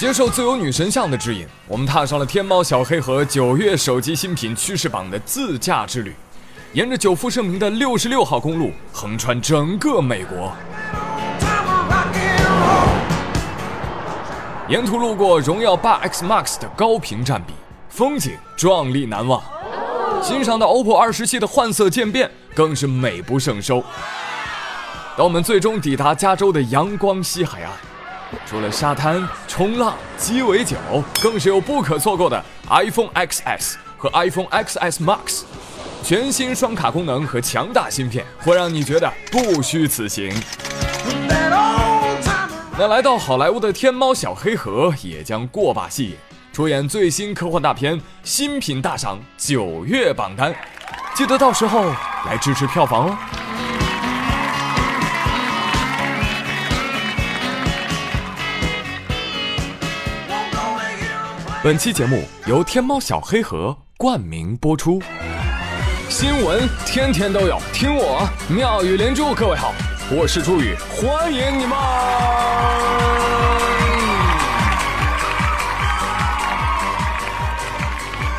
接受自由女神像的指引，我们踏上了天猫小黑盒九月手机新品趋势榜的自驾之旅，沿着久负盛名的六十六号公路，横穿整个美国，沿途路过荣耀八 X Max 的高频占比，风景壮丽难忘。欣赏到 OPPO 二十七的换色渐变，更是美不胜收。当我们最终抵达加州的阳光西海岸。除了沙滩、冲浪、鸡尾酒，更是有不可错过的 iPhone XS 和 iPhone XS Max，全新双卡功能和强大芯片，会让你觉得不虚此行。那来到好莱坞的天猫小黑盒也将过把戏，出演最新科幻大片，新品大赏九月榜单，记得到时候来支持票房哦。本期节目由天猫小黑盒冠名播出。新闻天天都有，听我妙语连珠。各位好，我是朱宇，欢迎你们！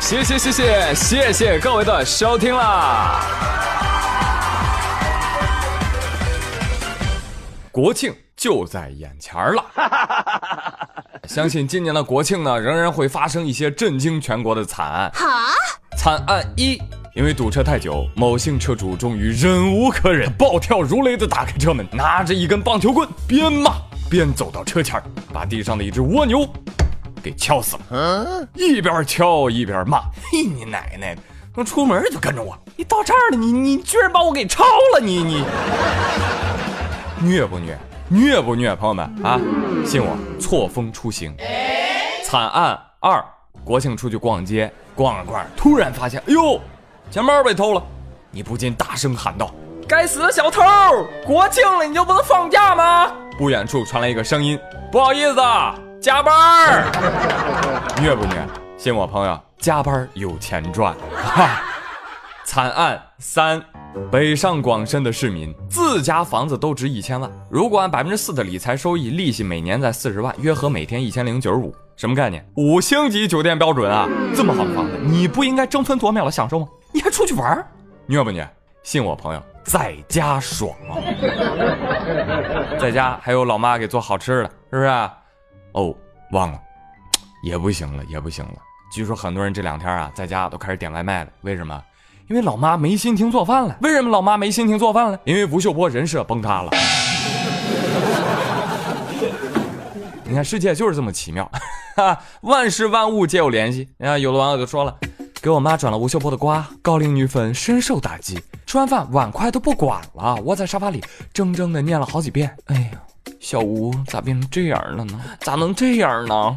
谢谢谢谢谢谢各位的收听啦！国庆就在眼前了。相信今年的国庆呢，仍然会发生一些震惊全国的惨案。哈，惨案一，因为堵车太久，某姓车主终于忍无可忍，暴跳如雷的打开车门，拿着一根棒球棍，边骂边走到车前，把地上的一只蜗牛给敲死了。嗯一边敲一边骂：“嘿，你奶奶的！我出门就跟着我，你到这儿了，你你居然把我给超了，你你虐不虐？”虐不虐，朋友们啊，信我，错峰出行。惨案二，国庆出去逛街，逛着逛，突然发现，哎呦，钱包被偷了，你不禁大声喊道：“该死的小偷！国庆了，你就不能放假吗？”不远处传来一个声音：“不好意思，加班。”虐不虐？信我，朋友，加班有钱赚。哈惨案三。北上广深的市民自家房子都值一千万，如果按百分之四的理财收益，利息每年在四十万，约合每天一千零九十五，什么概念？五星级酒店标准啊！这么好的房子，你不应该争分夺秒的享受吗？你还出去玩，虐不虐？信我朋友，在家爽，在家还有老妈给做好吃的，是不是？哦，忘了，也不行了，也不行了。据说很多人这两天啊，在家都开始点外卖了，为什么？因为老妈没心情做饭了。为什么老妈没心情做饭了？因为吴秀波人设崩塌了。你看，世界就是这么奇妙，哈，万事万物皆有联系。啊，有的网友就说了，给我妈转了吴秀波的瓜，高龄女粉深受打击，吃完饭碗筷都不管了，窝在沙发里怔怔的念了好几遍。哎呀，小吴咋变成这样了呢？咋能这样呢？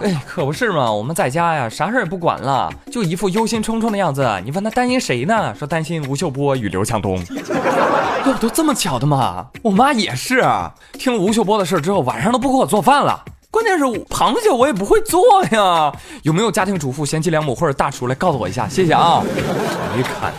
哎，可不是嘛！我们在家呀，啥事儿也不管了，就一副忧心忡忡的样子。你问他担心谁呢？说担心吴秀波与刘强东。哟都这么巧的吗？我妈也是，听了吴秀波的事之后，晚上都不给我做饭了。关键是螃蟹我也不会做呀。有没有家庭主妇、贤妻良母或者大厨来告诉我一下？谢谢啊！你看。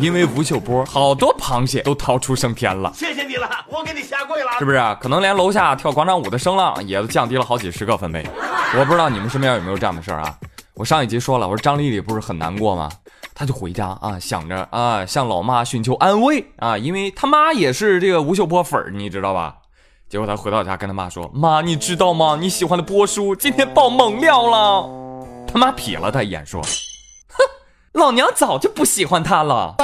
因为吴秀波，好多螃蟹都逃出升天了。谢谢你了，我给你下跪了，是不是？可能连楼下跳广场舞的声浪也都降低了好几十个分贝。我不知道你们身边有没有这样的事儿啊？我上一集说了，我说张丽丽不是很难过吗？她就回家啊，想着啊，向老妈寻求安慰啊，因为他妈也是这个吴秀波粉儿，你知道吧？结果她回到家跟他妈说：“妈，你知道吗？你喜欢的波叔今天爆猛料了。”他妈瞥了他一眼说。哼老娘早就不喜欢他了，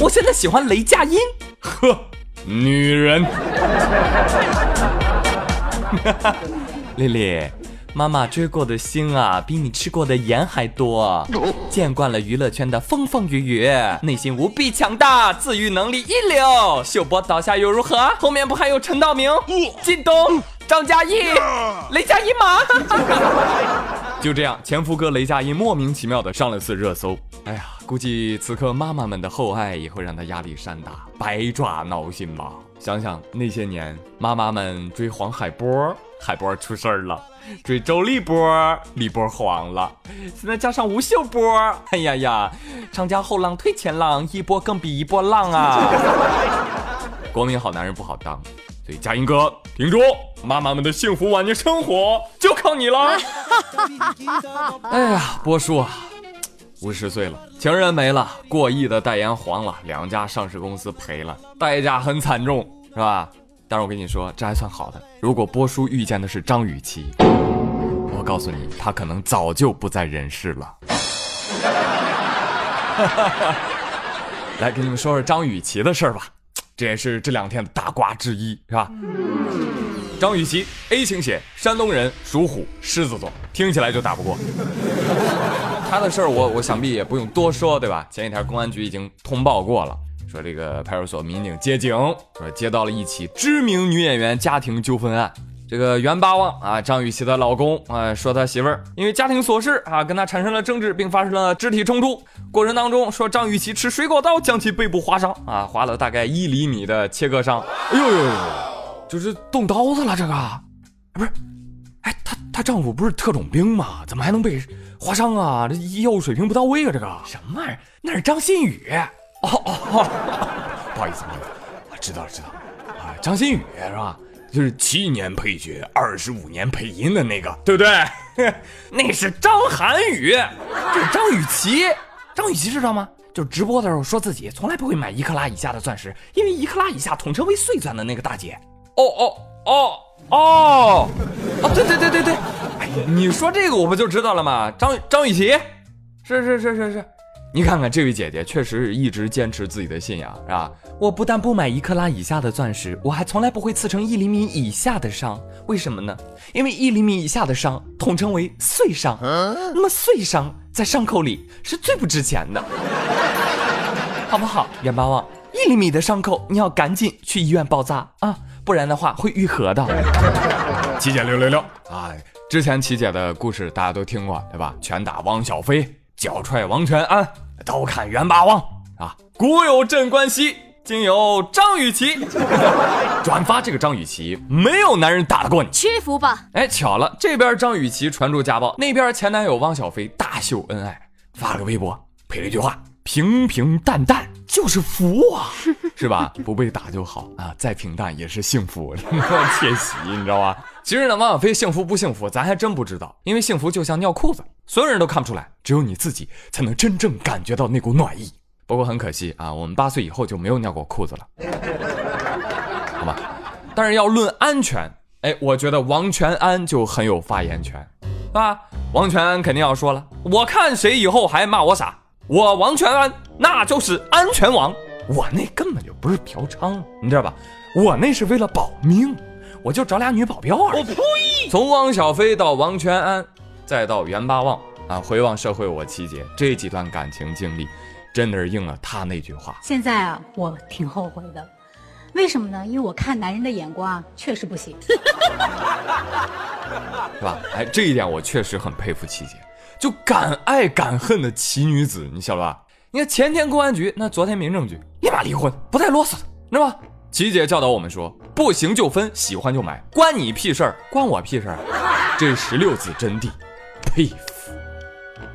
我现在喜欢雷佳音。呵，女人。丽丽，妈妈追过的星啊，比你吃过的盐还多。见惯了娱乐圈的风风雨雨，内心无比强大，自愈能力一流。秀波倒下又如何？后面不还有陈道明、靳东、张嘉译、雷佳音吗？就这样，前夫哥雷佳音莫名其妙的上了次热搜。哎呀，估计此刻妈妈们的厚爱也会让他压力山大，百爪挠心吧。想想那些年，妈妈们追黄海波，海波出事儿了；追周立波，立波黄了。现在加上吴秀波，哎呀呀，长江后浪推前浪，一波更比一波浪啊！国民好男人不好当，所以佳音哥听住，妈妈们的幸福晚年生活就靠你了。哎呀，波叔啊，五十岁了，情人没了，过亿的代言黄了，两家上市公司赔了，代价很惨重，是吧？但是我跟你说，这还算好的。如果波叔遇见的是张雨绮，我告诉你，他可能早就不在人世了。来，给你们说说张雨绮的事儿吧，这也是这两天的大瓜之一，是吧？张雨绮，A 型血，山东人，属虎，狮子座，听起来就打不过。他的事儿，我我想必也不用多说，对吧？前几天公安局已经通报过了，说这个派出所民警接警，说接到了一起知名女演员家庭纠纷案。这个袁八旺啊，张雨绮的老公啊，说他媳妇儿因为家庭琐事啊，跟他产生了争执，并发生了肢体冲突。过程当中，说张雨绮持水果刀将其背部划伤啊，划了大概一厘米的切割伤。哎呦呦呦，就是动刀子了这个，不是？哎，她她丈夫不是特种兵吗？怎么还能被划伤啊？这业务水平不到位啊！这个什么玩意儿？那是张馨予。哦哦，不好意思，不好意思，我知道了知道了啊，张馨予是吧？就是七年配角，二十五年配音的那个，对不对？那是张涵予，就是张雨绮。张雨绮知道吗？就是直播的时候说自己从来不会买一克拉以下的钻石，因为一克拉以下统称为碎钻的那个大姐。哦哦哦哦哦，对对对对对，哎呀，你说这个我不就知道了吗？张张雨绮，是是是是是。你看看这位姐姐，确实是一直坚持自己的信仰，是吧？我不但不买一克拉以下的钻石，我还从来不会刺成一厘米以下的伤。为什么呢？因为一厘米以下的伤统称为碎伤，那么碎伤在伤口里是最不值钱的，好不好？袁八旺，一厘米的伤口你要赶紧去医院包扎啊，不然的话会愈合的。琪姐六六六啊！之前琪姐的故事大家都听过对吧？拳打汪小菲，脚踹王全安。刀砍袁八王啊！古有镇关西，今有张雨绮。转发这个张雨绮，没有男人打得过你，屈服吧！哎，巧了，这边张雨绮传出家暴，那边前男友汪小菲大秀恩爱，发了个微博，配了一句话：平平淡淡就是福啊，是吧？不被打就好啊，再平淡也是幸福，窃喜，你知道吧？其实呢，汪小菲幸福不幸福，咱还真不知道，因为幸福就像尿裤子。所有人都看不出来，只有你自己才能真正感觉到那股暖意。不过很可惜啊，我们八岁以后就没有尿过裤子了，好吧？但是要论安全，哎，我觉得王全安就很有发言权，是吧？王全安肯定要说了，我看谁以后还骂我傻，我王全安那就是安全王，我那根本就不是嫖娼，你知道吧？我那是为了保命，我就找俩女保镖而已。我呸！从汪小菲到王全安。再到袁八旺啊，回望社会我七姐这几段感情经历，真的是应了他那句话。现在啊，我挺后悔的，为什么呢？因为我看男人的眼光啊确实不行，是吧？哎，这一点我确实很佩服七姐，就敢爱敢恨的奇女子，你晓得吧？你看前天公安局，那昨天民政局，立马离婚，不带啰嗦的，知道吧？琪姐教导我们说，不行就分，喜欢就买，关你屁事儿，关我屁事儿，这十六字真谛。佩服，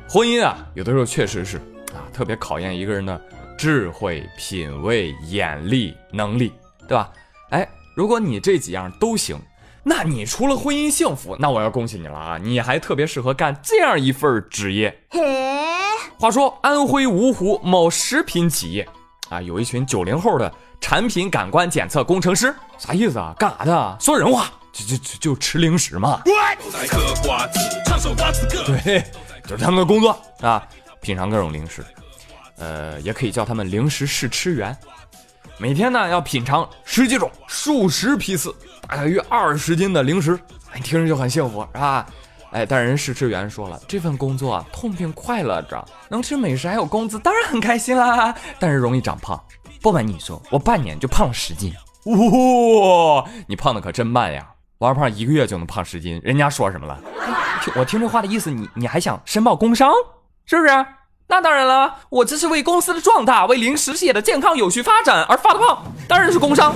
婚姻啊，有的时候确实是啊，特别考验一个人的智慧、品味、眼力、能力，对吧？哎，如果你这几样都行，那你除了婚姻幸福，那我要恭喜你了啊！你还特别适合干这样一份职业。嘿，话说安徽芜湖某食品企业啊，有一群九零后的产品感官检测工程师，啥意思啊？干啥的？说人话。就就就就吃零食嘛，对，就是他们的工作啊，品尝各种零食，呃，也可以叫他们零食试吃员。每天呢要品尝十几种、数十批次、大概约二十斤的零食，哎，听着就很幸福，是吧？哎，但人试吃员说了，这份工作痛并快乐着，能吃美食还有工资，当然很开心啦。但是容易长胖，不瞒你说，我半年就胖了十斤。哇，你胖的可真慢呀！王胖一个月就能胖十斤，人家说什么了？我听这话的意思，你你还想申报工伤，是不是？那当然了，我这是为公司的壮大，为零食业的健康有序发展而发的胖，当然是工伤。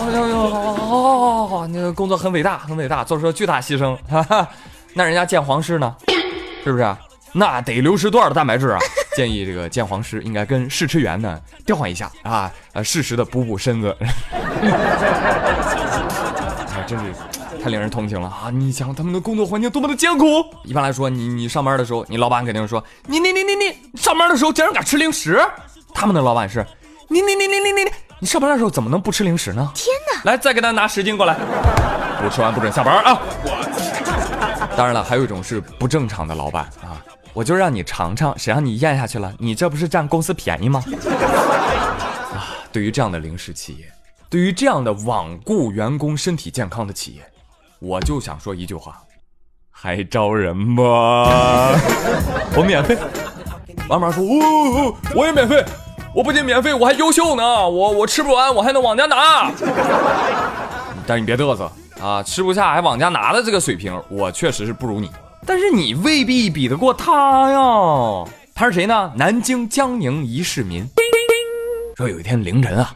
哎呦呦，哦，你的工作很伟大，很伟大，做出了巨大牺牲。哈哈，那人家见黄师呢，是不是？那得流失多少的蛋白质啊？建议这个鉴黄师应该跟试吃员呢调换一下啊，呃，适时的补补身子。啊，真是太令人同情了啊！你想他们的工作环境多么的艰苦。一般来说，你你上班的时候，你老板肯定说你你你你你上班的时候竟然敢吃零食。他们的老板是你你你你你你你上班的时候怎么能不吃零食呢？天哪！来，再给他拿十斤过来，不吃完不准下班啊！当然了，还有一种是不正常的老板啊，我就让你尝尝，谁让你咽下去了？你这不是占公司便宜吗？啊，对于这样的零食企业，对于这样的罔顾员工身体健康的企业，我就想说一句话：还招人吗？我免费。王妈说：“哦，我也免费，我不仅免费，我还优秀呢。我我吃不完，我还能往家拿。但你别嘚瑟。”啊，吃不下还往家拿的这个水平，我确实是不如你，但是你未必比得过他呀。他是谁呢？南京江宁一市民。说有一天凌晨啊，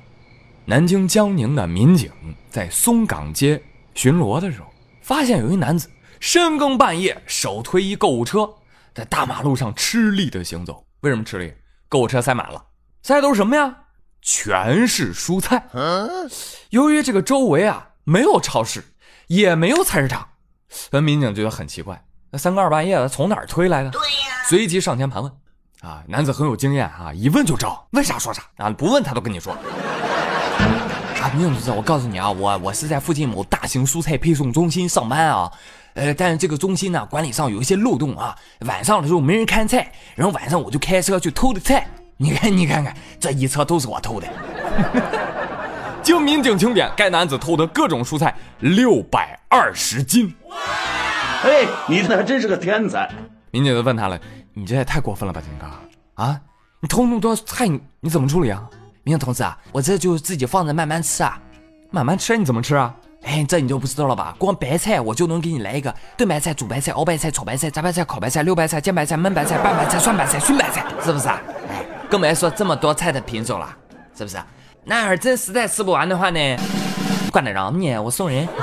南京江宁的民警在松岗街巡逻的时候，发现有一男子深更半夜手推一购物车，在大马路上吃力的行走。为什么吃力？购物车塞满了，塞的都是什么呀？全是蔬菜。由于这个周围啊没有超市。也没有菜市场，那民警觉得很奇怪，那三更二半夜的从哪儿推来的？对呀，随即上前盘问。啊，男子很有经验啊，一问就招，问啥说啥啊，不问他都跟你说。啊，民警同志，我告诉你啊，我我是在附近某大型蔬菜配送中心上班啊，呃，但是这个中心呢管理上有一些漏洞啊，晚上的时候没人看菜，然后晚上我就开车去偷的菜，你看你看看，这一车都是我偷的。经民警清点，该男子偷的各种蔬菜六百二十斤。哎，你这还真是个天才！民警就问他了：“你这也太过分了吧，金刚啊！你偷那么多菜，你你怎么处理啊？”民警同志啊，我这就自己放着慢慢吃啊，慢慢吃你怎么吃啊？哎，这你就不知道了吧？光白菜我就能给你来一个炖白菜、煮白菜、熬白菜、炒白菜、炸白菜、烤白菜、溜白菜、煎白菜、焖白菜、拌白菜、涮白菜、熏白菜，是不是啊？哎，更别说这么多菜的品种了，是不是？那要是真实在吃不完的话呢？管得着你？我送人。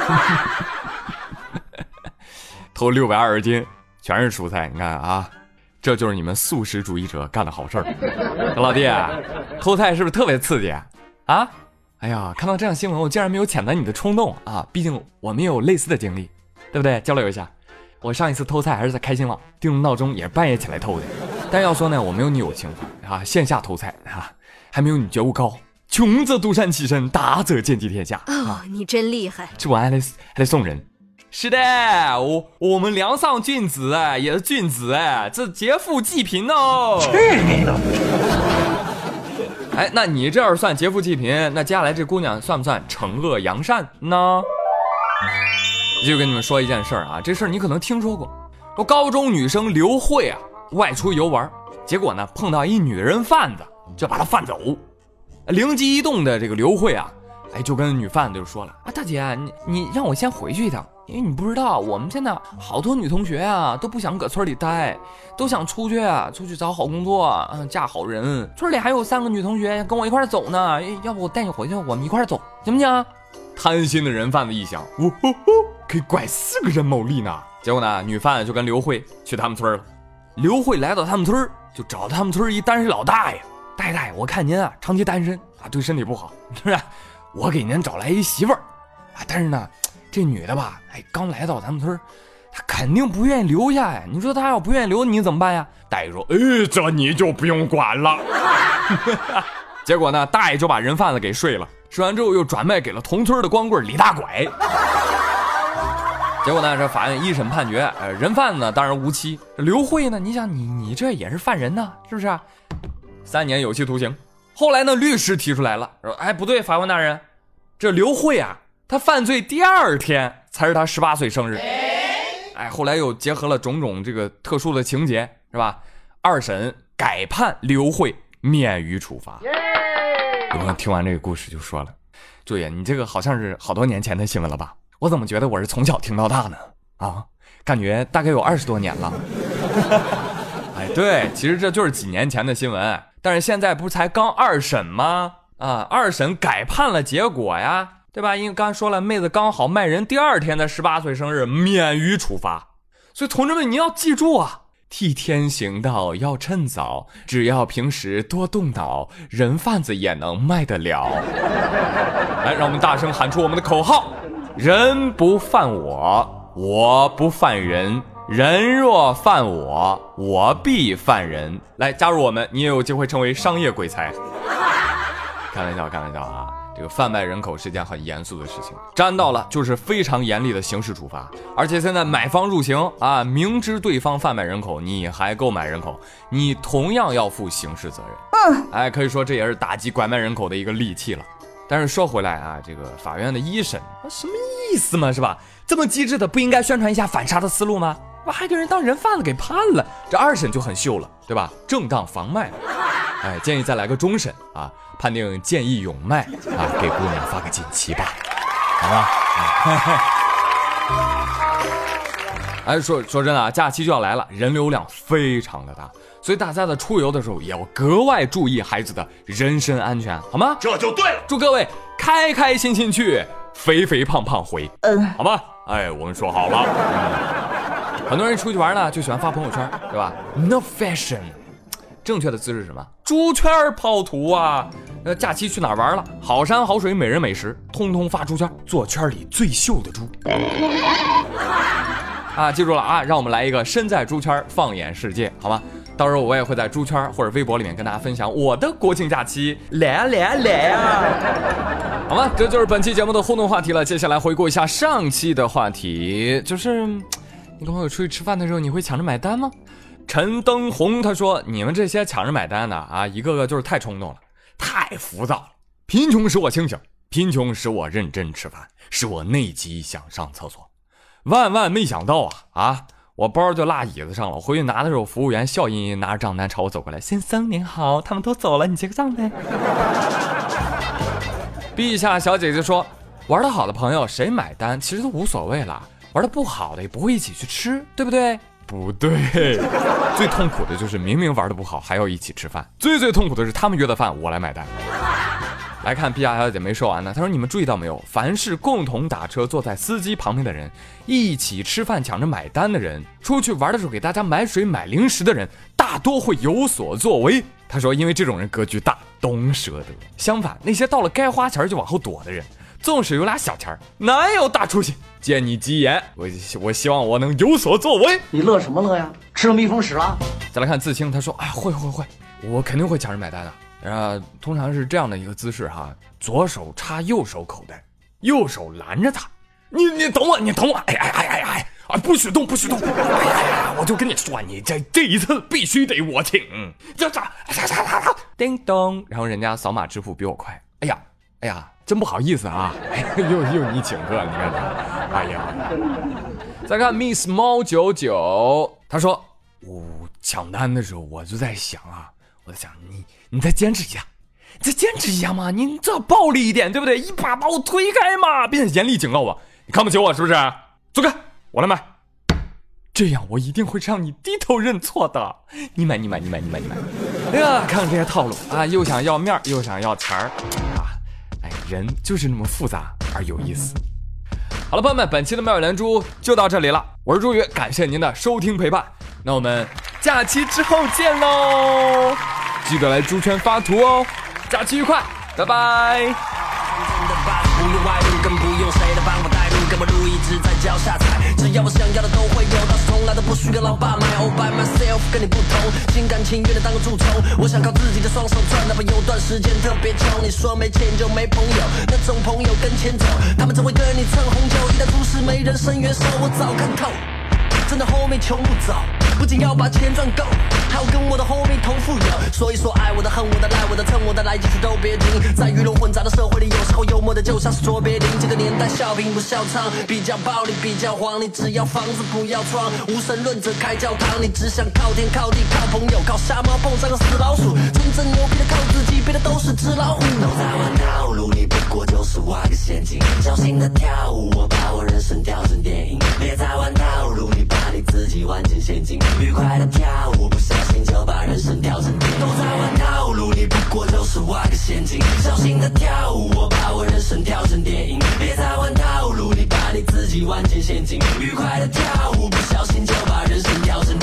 偷六百二十斤，全是蔬菜。你看啊，这就是你们素食主义者干的好事儿。老弟，偷菜是不是特别刺激啊？哎呀，看到这样新闻，我竟然没有谴责你的冲动啊！毕竟我们也有类似的经历，对不对？交流一下。我上一次偷菜还是在开心网，定的闹钟也是半夜起来偷的。但要说呢，我没有你有情怀啊，线下偷菜啊，还没有你觉悟高。穷则独善其身，达则兼济天下。哦，你真厉害！吃完还得还得送人。是的，我我们梁上君子哎，也是君子哎，这劫富济贫哦。去你的！哎，那你这要是算劫富济贫，那接下来这姑娘算不算惩恶扬善呢？就跟你们说一件事儿啊，这事儿你可能听说过。说高中女生刘慧啊，外出游玩，结果呢碰到一女人贩子，就把她贩走。灵机一动的这个刘慧啊，哎，就跟女贩子就说了啊，大姐，你你让我先回去一趟，因为你不知道，我们现在好多女同学啊都不想搁村里待，都想出去啊，出去找好工作，嗯，嫁好人。村里还有三个女同学跟我一块走呢，要不我带你回去，我们一块走，行不行？贪心的人贩子一想，呜呼呼，可以拐四个人牟利呢。结果呢，女贩就跟刘慧去他们村了。刘慧来到他们村，就找他们村一单身老大爷。大爷，我看您啊，长期单身啊，对身体不好，是不是？我给您找来一媳妇儿啊，但是呢，这女的吧，哎，刚来到咱们村，她肯定不愿意留下呀。你说她要不愿意留，你怎么办呀？大爷说：“哎，这你就不用管了。”结果呢，大爷就把人贩子给睡了，睡完之后又转卖给了同村的光棍李大拐。结果呢，这法院一审判决，呃，人贩子呢当然无期，刘慧呢，你想你你这也是犯人呢，是不是？三年有期徒刑。后来呢，律师提出来了，说：“哎，不对，法官大人，这刘慧啊，她犯罪第二天才是她十八岁生日。哎，后来又结合了种种这个特殊的情节，是吧？二审改判刘慧免于处罚。”有朋友听完这个故事就说了：“朱爷，你这个好像是好多年前的新闻了吧？我怎么觉得我是从小听到大呢？啊，感觉大概有二十多年了。”哎，对，其实这就是几年前的新闻，但是现在不才刚二审吗？啊，二审改判了结果呀，对吧？因为刚才说了，妹子刚好卖人第二天的十八岁生日，免于处罚。所以同志们，你要记住啊，替天行道要趁早，只要平时多动脑，人贩子也能卖得了。来，让我们大声喊出我们的口号：人不犯我，我不犯人。人若犯我，我必犯人。来加入我们，你也有机会成为商业鬼才。开玩笑，开玩笑啊！这个贩卖人口是件很严肃的事情，沾到了就是非常严厉的刑事处罚。而且现在买方入刑啊，明知对方贩卖人口，你还购买人口，你同样要负刑事责任。嗯，哎，可以说这也是打击拐卖人口的一个利器了。但是说回来啊，这个法院的一审什么意思嘛，是吧？这么机智的，不应该宣传一下反杀的思路吗？把还给人当人贩子给判了，这二审就很秀了，对吧？正当防卖，哎，建议再来个终审啊，判定见义勇卖啊，给姑娘发个锦旗吧，好吗？哎，说说真的啊，假期就要来了，人流量非常的大，所以大家在出游的时候也要格外注意孩子的人身安全，好吗？这就对了，祝各位开开心心去，肥肥胖胖回，嗯，好吗？哎，我们说好了。很多人出去玩呢，就喜欢发朋友圈，对吧？No fashion，正确的姿势是什么？猪圈跑图啊！呃，假期去哪儿玩了？好山好水，美人美食，通通发猪圈，做圈里最秀的猪。啊，记住了啊！让我们来一个身在猪圈放眼世界，好吗？到时候我也会在猪圈或者微博里面跟大家分享我的国庆假期，来啊来啊来啊！好吗？这就是本期节目的互动话题了。接下来回顾一下上期的话题，就是。你跟朋友出去吃饭的时候，你会抢着买单吗？陈登红他说：“你们这些抢着买单的啊，一个个就是太冲动了，太浮躁了。贫穷使我清醒，贫穷使我认真吃饭，使我内急想上厕所。万万没想到啊啊！我包就落椅子上了，我回去拿的时候，服务员笑吟吟拿着账单朝我走过来：‘先生您好，他们都走了，你结个账呗。’陛下小姐姐说：‘玩的好的朋友谁买单其实都无所谓了。’玩的不好的也不会一起去吃，对不对？不对，最痛苦的就是明明玩的不好还要一起吃饭。最最痛苦的是他们约的饭我来买单。来看 B R 小姐没说完呢，她说你们注意到没有？凡是共同打车坐在司机旁边的人，一起吃饭抢着买单的人，出去玩的时候给大家买水买零食的人，大多会有所作为。她说因为这种人格局大，懂舍得。相反，那些到了该花钱就往后躲的人。纵使有俩小钱儿，哪有大出息？借你吉言，我我希望我能有所作为。你乐什么乐呀？吃了蜜蜂屎了？再来看自清，他说：“哎，会会会，我肯定会抢人买单的。啊，通常是这样的一个姿势哈，左手插右手口袋，右手拦着他。你你等我，你等我。哎哎哎哎哎，啊，不许动，不许动！哎呀呀，我就跟你说，你这这一次必须得我请。这这，叮咚，然后人家扫码支付比我快。哎呀，哎呀。”真不好意思啊，又又你请客，你看，哎呀，再看 Miss 猫九九，他说我抢单的时候我就在想啊，我在想你你再坚持一下，你再坚持一下嘛，你这暴力一点对不对？一把把我推开嘛，并且严厉警告我，你看不起我是不是？走开，我来买，这样我一定会让你低头认错的。你买你买你买你买你买，哎呀，看看这些套路啊，又想要面又想要钱儿啊。人就是那么复杂而有意思。好了，朋友们，本期的妙语连珠就到这里了。我是朱宇，感谢您的收听陪伴。那我们假期之后见喽！记得来猪圈发图哦。假期愉快，拜拜。脚下踩，只要我想要的都会有，倒是从来都不需要老爸买。All by myself，跟你不同，心甘情愿的当个蛀虫。我想靠自己的双手赚，哪怕有段时间特别穷。你说没钱就没朋友，那种朋友跟前走，他们只会跟你蹭红酒。一旦出事没人伸援手，我早看透，真的后面穷不走。不仅要把钱赚够，还要跟我的 homie 同富有。所以说，爱我的、恨我的、赖我的、蹭我的，来几次都别停。在鱼龙混杂的社会里，有时候幽默的就像是卓别林。这个年代笑贫不笑娼，比较暴力比较黄。你只要房子不要窗，无神论者开教堂。你只想靠天靠地靠朋友，靠瞎猫碰上个死老鼠。真正牛逼的靠自己，别的都是纸老虎。都在玩套路，你不过就是挖个陷阱。小心的跳舞，我把我人生调成电影。别再玩套路，你给自己玩进陷阱。愉快的跳舞，不小心就把人生跳成。都在玩套路，你不过就是挖个陷阱。小心的跳舞，我把我人生跳成电影。别再玩套路，你把你自己玩进陷阱。愉快的跳舞，不小心就把人生跳成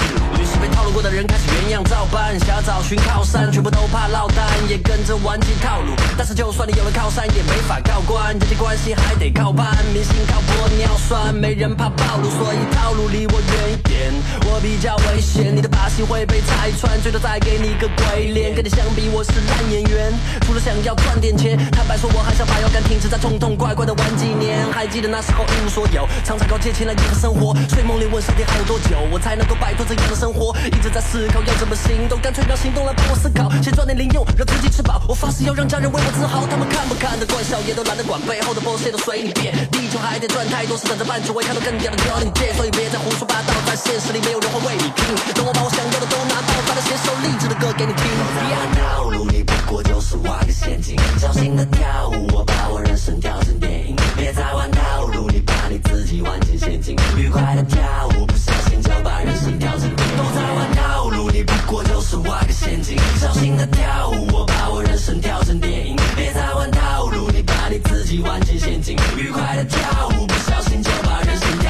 过的人开始。原样照搬，想要找寻靠山，全部都怕落单，也跟着玩起套路。但是就算你有了靠山，也没法靠关，人际关系还得靠伴，明星靠玻尿酸，没人怕暴露，所以套路离我远一点。我比较危险，你的把戏会被拆穿，最多再给你个鬼脸。跟你相比，我是烂演员，除了想要赚点钱，坦白说，我还想把腰杆挺直，再痛痛快快的玩几年。还记得那时候一无所有，常常靠借钱来过生活，睡梦里问上天还有多久，我才能够摆脱这样的生活？一直在思考要怎么行动，干脆让行动来帮我思考，先赚点零用，让自己吃饱。我发誓要让家人为我自豪，他们看不看得惯，笑也都懒得管，背后的 boss 都随你便。地球还得转太多，是等着办，只会看到更屌的教你见，所以别再胡说八道，在现实里没有人会为你拼。等我把我想要的都拿到，再来写首励志的歌给你听。套路你不过就是挖个陷阱，小心的跳舞，我把我人生跳成电影。别再玩套路，你把你自己玩进陷阱。愉快的跳舞，不小心就把人生跳成电影。你不过就是挖个陷阱，小心的跳舞，我把我人生跳成电影。别再玩套路，你把你自己玩进陷阱，愉快的跳舞，不小心就把人生。